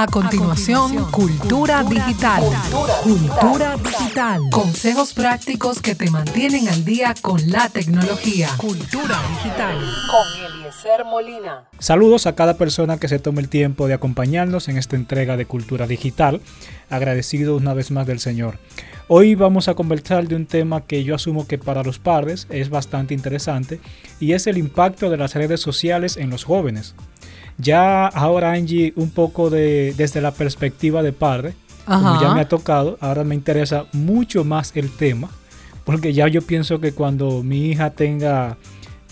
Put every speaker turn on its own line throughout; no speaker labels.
A continuación, Cultura, Digital. Cultura, Digital. Consejos prácticos que te mantienen al día con la tecnología. Cultura Digital. Con Eliezer Molina.
Saludos a cada persona que se tome el tiempo de acompañarnos en esta entrega de Cultura Digital. Agradecido una vez más del Señor. Hoy vamos a conversar de un tema que yo asumo que para los padres es bastante interesante y es el impacto de las redes sociales en los jóvenes. Ya ahora Angie, un poco de, desde la perspectiva de padre, como ya me ha tocado, ahora me interesa mucho más el tema, porque ya yo pienso que cuando mi hija tenga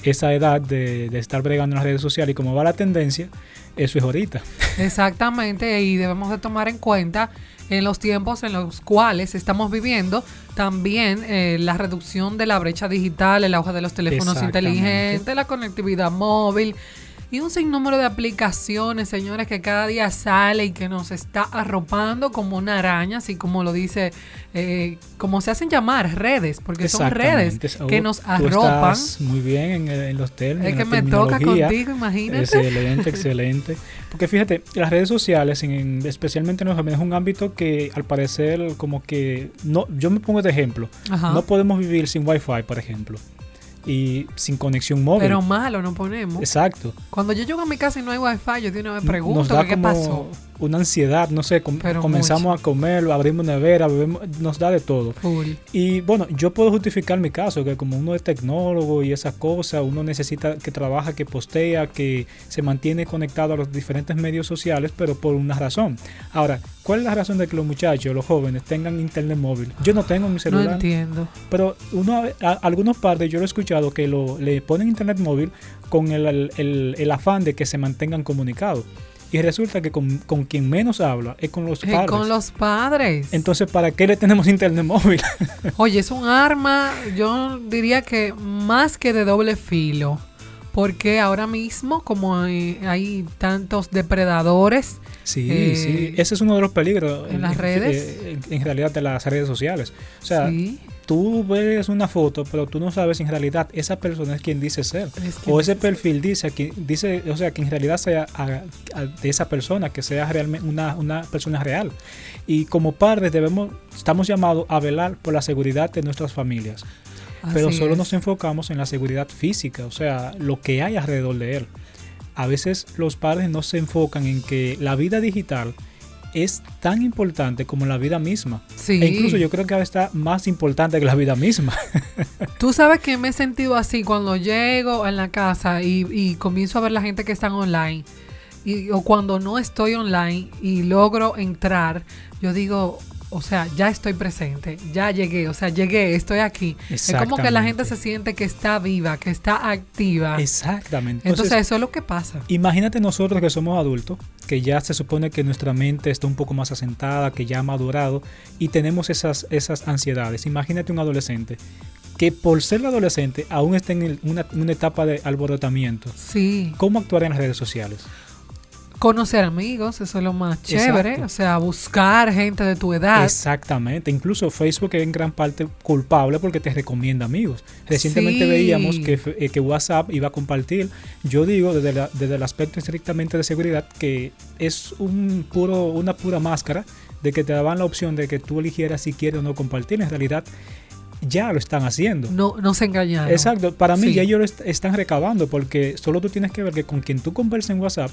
esa edad de, de, estar bregando en las redes sociales y como va la tendencia, eso es ahorita.
Exactamente, y debemos de tomar en cuenta en los tiempos en los cuales estamos viviendo también eh, la reducción de la brecha digital, el auge de los teléfonos inteligentes, la conectividad móvil y un sinnúmero de aplicaciones, señores, que cada día sale y que nos está arropando como una araña, así como lo dice, eh, como se hacen llamar redes, porque son redes que nos arropan.
muy bien en, los términos.
Es que me toca contigo, imagínate.
Excelente, excelente. Porque fíjate, las redes sociales, en, especialmente en los jóvenes, es un ámbito que al parecer como que, no, yo me pongo de ejemplo, no podemos vivir sin wifi, por ejemplo y sin conexión móvil.
Pero malo no ponemos.
Exacto.
Cuando yo llego a mi casa y no hay wifi, yo de una pregunto qué pasó
una ansiedad, no sé, comenzamos a comer, abrimos nevera, bebemos, nos da de todo. Y bueno, yo puedo justificar mi caso, que como uno es tecnólogo y esas cosas, uno necesita que trabaja, que postea, que se mantiene conectado a los diferentes medios sociales, pero por una razón. Ahora, ¿cuál es la razón de que los muchachos, los jóvenes, tengan internet móvil? Yo no tengo mi celular.
No entiendo.
Pero uno, algunos padres, yo lo he escuchado, que lo, le ponen internet móvil con el, el afán de que se mantengan comunicados. Y resulta que con, quien menos habla es con los padres.
Con los padres.
Entonces, ¿para qué le tenemos internet móvil?
Oye, es un arma, yo diría que más que de doble filo. Porque ahora mismo, como hay, tantos depredadores.
Sí, eh, sí. Ese es uno de los peligros.
En las redes.
En, en, realidad de las redes sociales. O sea, sí tú ves una foto, pero tú no sabes en realidad esa persona es quien dice ser. o ese perfil dice, que, dice, o sea, que en realidad sea de esa persona, que sea realmente una, una persona real. Y como padres debemos, estamos llamados a velar por la seguridad de nuestras familias. pero solo nos enfocamos en la seguridad física, o sea, lo que hay alrededor de él. A veces los padres no se enfocan en que la vida digital es tan importante como la vida misma. Sí. E incluso yo creo que ahora está más importante que la vida misma.
Tú sabes que me he sentido así cuando llego en la casa y, comienzo a ver la gente que está online. Y, o cuando no estoy online y logro entrar, yo digo, o sea, ya estoy presente, ya llegué, o sea, llegué, estoy aquí. Es como que la gente se siente que está viva, que está activa.
Exactamente.
Entonces, eso es lo que pasa.
Imagínate nosotros que somos adultos, que ya se supone que nuestra mente está un poco más asentada, que ya ha madurado y tenemos esas, esas ansiedades. Imagínate un adolescente que por ser adolescente aún está en una, una etapa de alborotamiento.
Sí.
¿Cómo actuar en las redes sociales?
Conocer amigos, eso es lo más chévere. O sea, buscar gente de tu edad.
Exactamente. Incluso Facebook es en gran parte culpable porque te recomienda amigos. Recientemente veíamos que, eh, que, WhatsApp iba a compartir. Yo digo desde, desde el aspecto estrictamente de seguridad que es un puro, una pura máscara de que te daban la opción de que tú eligieras si quieres o no compartir. En realidad ya lo están haciendo.
No, no se engañaron.
Exacto. Para mí ya ellos lo están recabando porque solo tú tienes que ver que con quien tú conversas en WhatsApp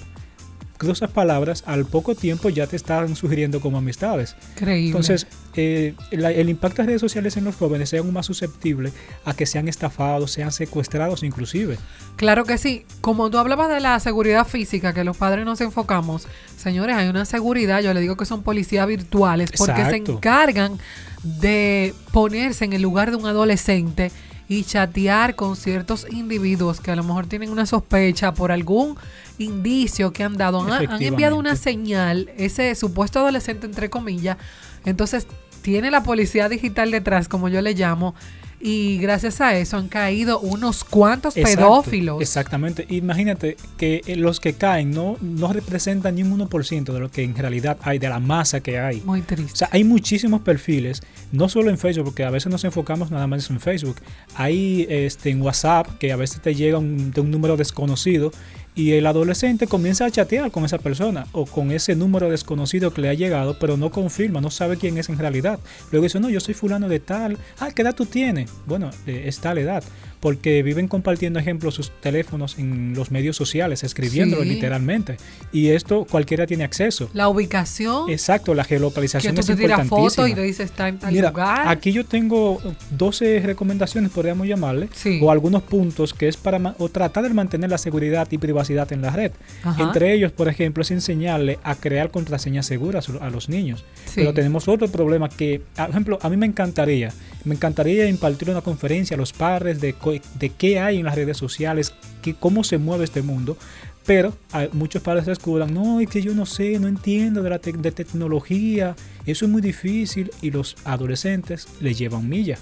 cruzas palabras, al poco tiempo ya te están sugiriendo como amistades. Entonces, eh, el impacto de redes sociales en los jóvenes es aún más susceptible a que sean estafados, sean secuestrados inclusive.
Claro que sí. Como tú hablabas de la seguridad física, que los padres nos enfocamos, señores, hay una seguridad, yo le digo que son policías virtuales, porque se encargan de ponerse en el lugar de un adolescente y chatear con ciertos individuos que a lo mejor tienen una sospecha por algún indicio que han dado. Han, enviado una señal, ese supuesto adolescente, entre comillas. Entonces, tiene la policía digital detrás, como yo le llamo, y gracias a eso han caído unos cuantos pedófilos.
Exactamente. Imagínate que eh, los que caen no, no representan ni un 1% de lo que en realidad hay, de la masa que hay.
Muy triste.
O sea, hay muchísimos perfiles, no solo en Facebook, porque a veces nos enfocamos nada más en Facebook. Hay este, en WhatsApp, que a veces te llega de un número desconocido y el adolescente comienza a chatear con esa persona o con ese número desconocido que le ha llegado, pero no confirma, no sabe quién es en realidad. Luego dice, no, yo soy fulano de tal. Ah, ¿qué edad tú tienes? Bueno, es tal edad porque viven compartiendo ejemplos sus teléfonos en los medios sociales, escribiéndolo literalmente. Y esto cualquiera tiene acceso.
La ubicación.
Exacto, la geolocalización que tú es te foto
y le dices está en tal lugar.
Aquí yo tengo 12 recomendaciones, podríamos llamarle, o algunos puntos que es para o tratar de mantener la seguridad y privacidad en la red. Entre ellos, por ejemplo, es enseñarle a crear contraseñas seguras a los niños. Pero tenemos otro problema que, por ejemplo, a mí me encantaría, me encantaría impartir una conferencia a los padres de de qué hay en las redes sociales, que, cómo se mueve este mundo, pero muchos padres se escudan, no, es que yo no sé, no entiendo de la de tecnología, eso es muy difícil y los adolescentes le llevan milla.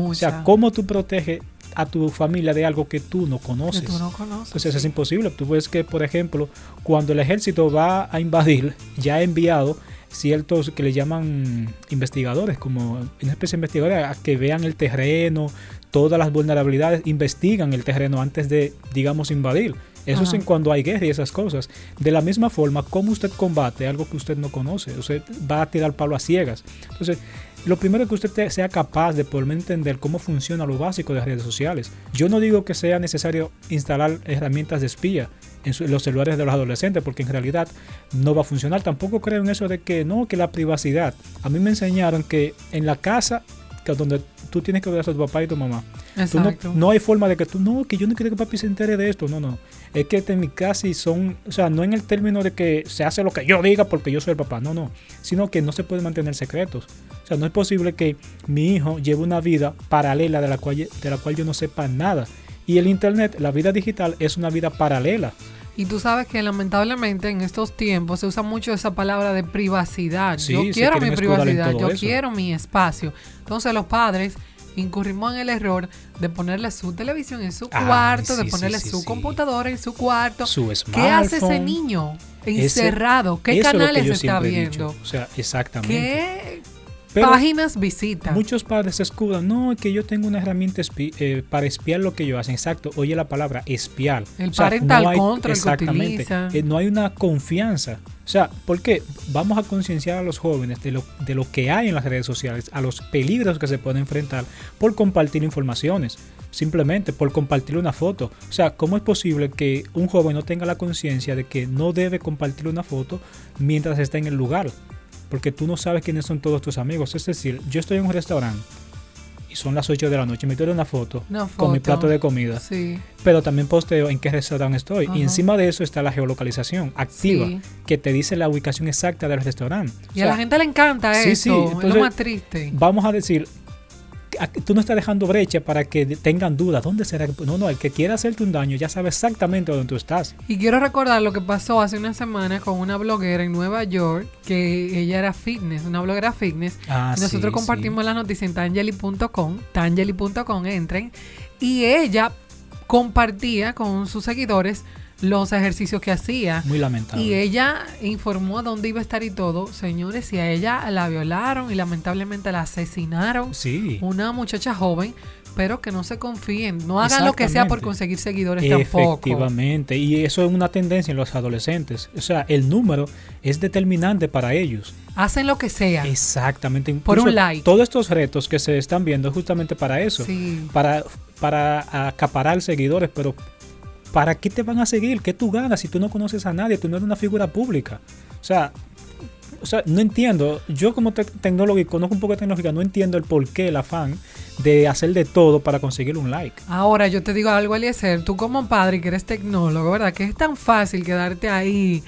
O sea, ¿cómo tú proteges a tu familia de algo que tú no conoces?
Que tú no conoces.
Entonces es imposible. Tú ves que, por ejemplo, cuando el ejército va a invadir, ya ha enviado ciertos que le llaman investigadores, como una especie de investigadores, a que vean el terreno, todas las vulnerabilidades, investigan el terreno antes de, digamos, invadir. Eso es en cuando hay guerra y esas cosas. De la misma forma, ¿cómo usted combate algo que usted no conoce? Usted va a tirar palo a ciegas. Entonces, lo primero es que usted sea capaz de poder entender cómo funciona lo básico de las redes sociales. Yo no digo que sea necesario instalar herramientas de espía en, los celulares de los adolescentes, porque en realidad no va a funcionar. Tampoco creo en eso de que no, que la privacidad. A mí me enseñaron que en la casa que donde tú tienes que ver a tu papá y tu mamá. No, hay forma de que tú, no, que yo no quiero que papi se entere de esto. No, no. Es que en mi casa son, o sea, no en el término de que se hace lo que yo diga porque yo soy el papá. No, no. Sino que no se puede mantener secretos. O sea, no es posible que mi hijo lleve una vida paralela de la cual, de la cual yo no sepa nada. Y el Internet, la vida digital, es una vida paralela.
Y tú sabes que lamentablemente en estos tiempos se usa mucho esa palabra de privacidad. yo quiero mi privacidad, yo quiero mi espacio. Entonces los padres incurrimos en el error de ponerle su televisión en su cuarto, de ponerle su computadora en su cuarto.
Su
¿Qué hace ese niño encerrado? ¿Qué canales está viendo?
O sea, exactamente.
¿Qué páginas visita.
Muchos padres se escudan, no, es que yo tengo una herramienta eh, para espiar lo que yo hacen. Exacto, oye la palabra espiar.
El parental control exactamente,
eh, no hay una confianza. O sea, ¿por qué? Vamos a concienciar a los jóvenes de lo, de lo que hay en las redes sociales, a los peligros que se pueden enfrentar por compartir informaciones, simplemente por compartir una foto. O sea, ¿cómo es posible que un joven no tenga la conciencia de que no debe compartir una foto mientras está en el lugar? Porque tú no sabes quiénes son todos tus amigos. Es decir, yo estoy en un restaurante y son las 8 de la noche, me tomo una foto, con mi plato de comida,
sí.
pero también posteo en qué restaurante estoy. Y encima de eso está la geolocalización activa, que te dice la ubicación exacta del restaurante.
Y a la gente le encanta eso, sí, es lo más triste.
Vamos a decir, tú no estás dejando brecha para que tengan dudas. ¿Dónde será? No, no, el que quiera hacerte un daño ya sabe exactamente dónde tú estás.
Y quiero recordar lo que pasó hace una semana con una bloguera en Nueva York, que ella era fitness, una bloguera fitness. Ah, nosotros compartimos la noticia en tangeli.com, tangeli.com, entren. Y ella compartía con sus seguidores los ejercicios que hacía.
Muy lamentable.
Y ella informó a dónde iba a estar y todo. Señores, y a ella la violaron y lamentablemente la asesinaron.
Sí.
Una muchacha joven, pero que no se confíen. No hagan lo que sea por conseguir seguidores tampoco.
Efectivamente. Y eso es una tendencia en los adolescentes. O sea, el número es determinante para ellos.
Hacen lo que sea.
Exactamente.
por un like.
Todos estos retos que se están viendo justamente para eso.
Sí.
Para, para acaparar seguidores, pero ¿para qué te van a seguir? ¿Qué tú ganas si tú no conoces a nadie? Tú no eres una figura pública. O sea, o sea no entiendo. Yo como tecnólogo y conozco un poco de tecnología, no entiendo el porqué, el afán de hacer de todo para conseguir un like.
Ahora, yo te digo algo, Eliezer. Tú como padre que eres tecnólogo, ¿verdad? Que es tan fácil quedarte ahí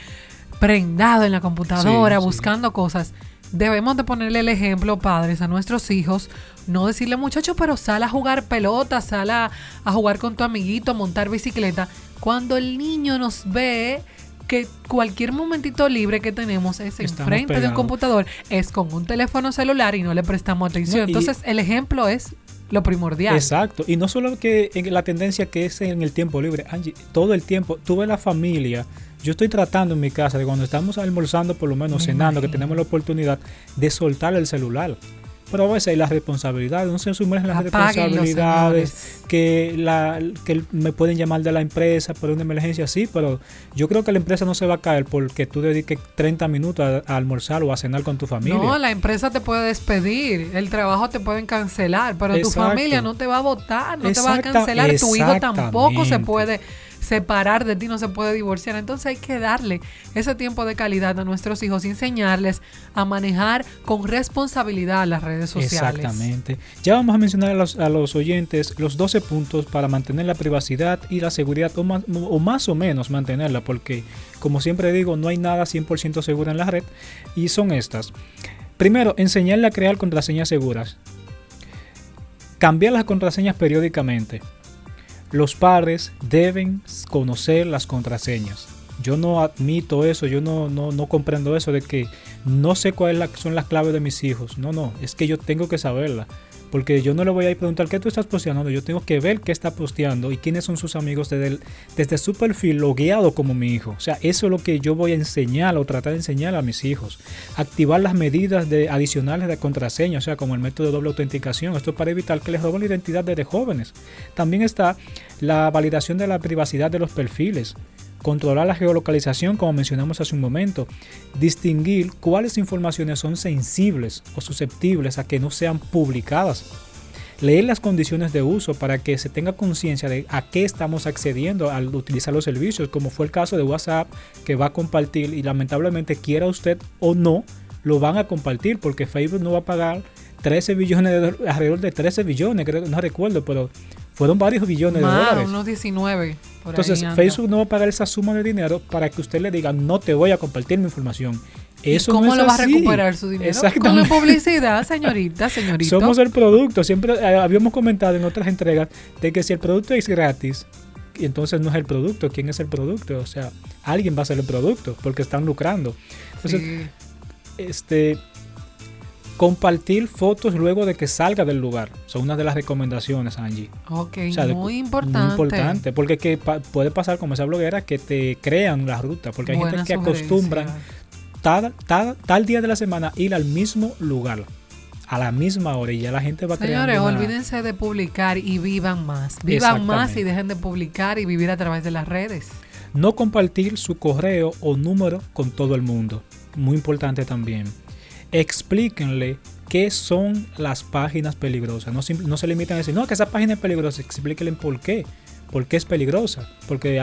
prendado en la computadora buscando cosas debemos de ponerle el ejemplo, padres, a nuestros hijos, no decirle muchacho, pero sal a jugar pelota, sal a, jugar con tu amiguito, montar bicicleta. Cuando el niño nos ve que cualquier momentito libre que tenemos es enfrente de un computador, es con un teléfono celular y no le prestamos atención. Entonces, el ejemplo es lo primordial.
Exacto. Y no solo que en la tendencia que es en el tiempo libre, Angie, todo el tiempo, tuve la familia yo estoy tratando en mi casa de cuando estamos almorzando, por lo menos cenando, que tenemos la oportunidad de soltar el celular. Pero a veces hay las responsabilidades, no se sumergen las responsabilidades que, la, que me pueden llamar de la empresa por una emergencia, sí, pero yo creo que la empresa no se va a caer porque tú dediques 30 minutos a, almorzar o a cenar con tu familia.
No, la empresa te puede despedir, el trabajo te pueden cancelar, pero tu familia no te va a votar, no te va a cancelar, tu hijo tampoco se puede separar de ti, no se puede divorciar. Entonces hay que darle ese tiempo de calidad a nuestros hijos, enseñarles a manejar con responsabilidad las redes sociales.
Exactamente. Ya vamos a mencionar a los, oyentes los 12 puntos para mantener la privacidad y la seguridad, o más, o más o menos mantenerla, porque como siempre digo, no hay nada 100% seguro en la red, y son estas. Primero, enseñarle a crear contraseñas seguras. Cambiar las contraseñas periódicamente los padres deben conocer las contraseñas. Yo no admito eso, yo no, no, comprendo eso de que no sé cuáles son las claves de mis hijos. No, no, es que yo tengo que saberla. Porque yo no le voy a ir a preguntar qué tú estás posteando, yo tengo que ver qué está posteando y quiénes son sus amigos desde, desde su perfil logueado como mi hijo. O sea, eso es lo que yo voy a enseñar o tratar de enseñar a mis hijos. Activar las medidas de, adicionales de contraseña, o sea, como el método de doble autenticación. Esto para evitar que les roben la identidad desde jóvenes. También está la validación de la privacidad de los perfiles controlar la geolocalización como mencionamos hace un momento, distinguir cuáles informaciones son sensibles o susceptibles a que no sean publicadas, leer las condiciones de uso para que se tenga conciencia de a qué estamos accediendo al utilizar los servicios, como fue el caso de WhatsApp que va a compartir y lamentablemente quiera usted o no, lo van a compartir porque Facebook no va a pagar 13 billones de alrededor de 13 billones, creo, no recuerdo, pero fueron varios billones de dólares.
unos 19.
Entonces, Facebook no va a pagar esa suma de dinero para que usted le diga, no te voy a compartir mi información. Eso
¿Cómo lo va a recuperar su dinero? Con la publicidad, señorita, señorita.
Somos el producto. Siempre eh, habíamos comentado en otras entregas de que si el producto es gratis, entonces no es el producto. ¿Quién es el producto? O sea, alguien va a ser el producto porque están lucrando. Entonces, este, compartir fotos luego de que salga del lugar. Son una de las recomendaciones, Angie.
Ok, muy importante.
Muy importante, porque que puede pasar como esa bloguera que te crean la ruta, porque hay gente que acostumbra tal, tal, día de la semana ir al mismo lugar a la misma hora y ya la gente va
Señores, creando. Señores, olvídense de publicar y vivan más. Vivan más y dejen de publicar y vivir a través de las redes.
No compartir su correo o número con todo el mundo. Muy importante también explíquenle qué son las páginas peligrosas. No, no se limiten a decir, no, que esa página es peligrosa. Explíquenle por qué. ¿Por qué es peligrosa? Porque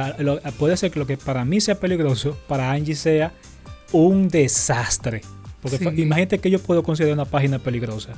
puede ser que lo que para mí sea peligroso, para Angie sea un desastre. Porque imagínate que yo puedo considerar una página peligrosa.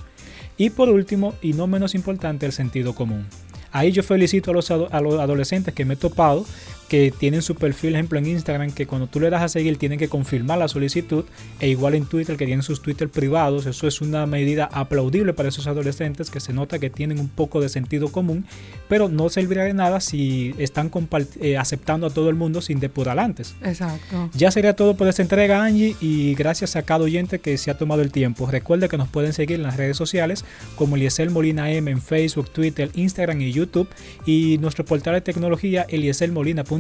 Y por último, y no menos importante, el sentido común. Ahí yo felicito a los, a los adolescentes que me he topado que tienen su perfil, ejemplo, en Instagram, que cuando tú le das a seguir tienen que confirmar la solicitud, e igual en Twitter, que tienen sus Twitter privados. Eso es una medida aplaudible para esos adolescentes que se nota que tienen un poco de sentido común, pero no servirá de nada si están eh, aceptando a todo el mundo sin depurar antes.
Exacto.
Ya sería todo por esta entrega, Angie, y gracias a cada oyente que se ha tomado el tiempo. Recuerde que nos pueden seguir en las redes sociales como Eliezer Molina M en Facebook, Twitter, Instagram y YouTube, y nuestro portal de tecnología elieselmolina.com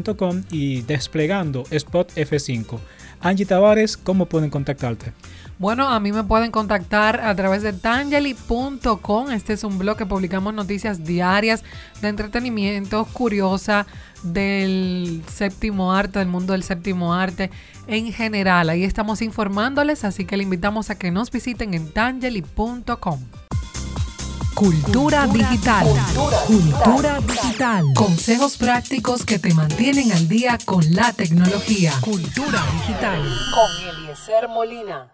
y desplegando Spot F5. Angie Tavares, ¿cómo pueden contactarte?
Bueno, a mí me pueden contactar a través de tangeli.com. Este es un blog que publicamos noticias diarias de entretenimiento, curiosa, del séptimo arte, del mundo del séptimo arte en general. Ahí estamos informándoles, así que le invitamos a que nos visiten en tangeli.com.
Cultura, digital. Cultura, digital. Consejos prácticos que te mantienen al día con la tecnología. Cultura digital. Con Eliezer Molina.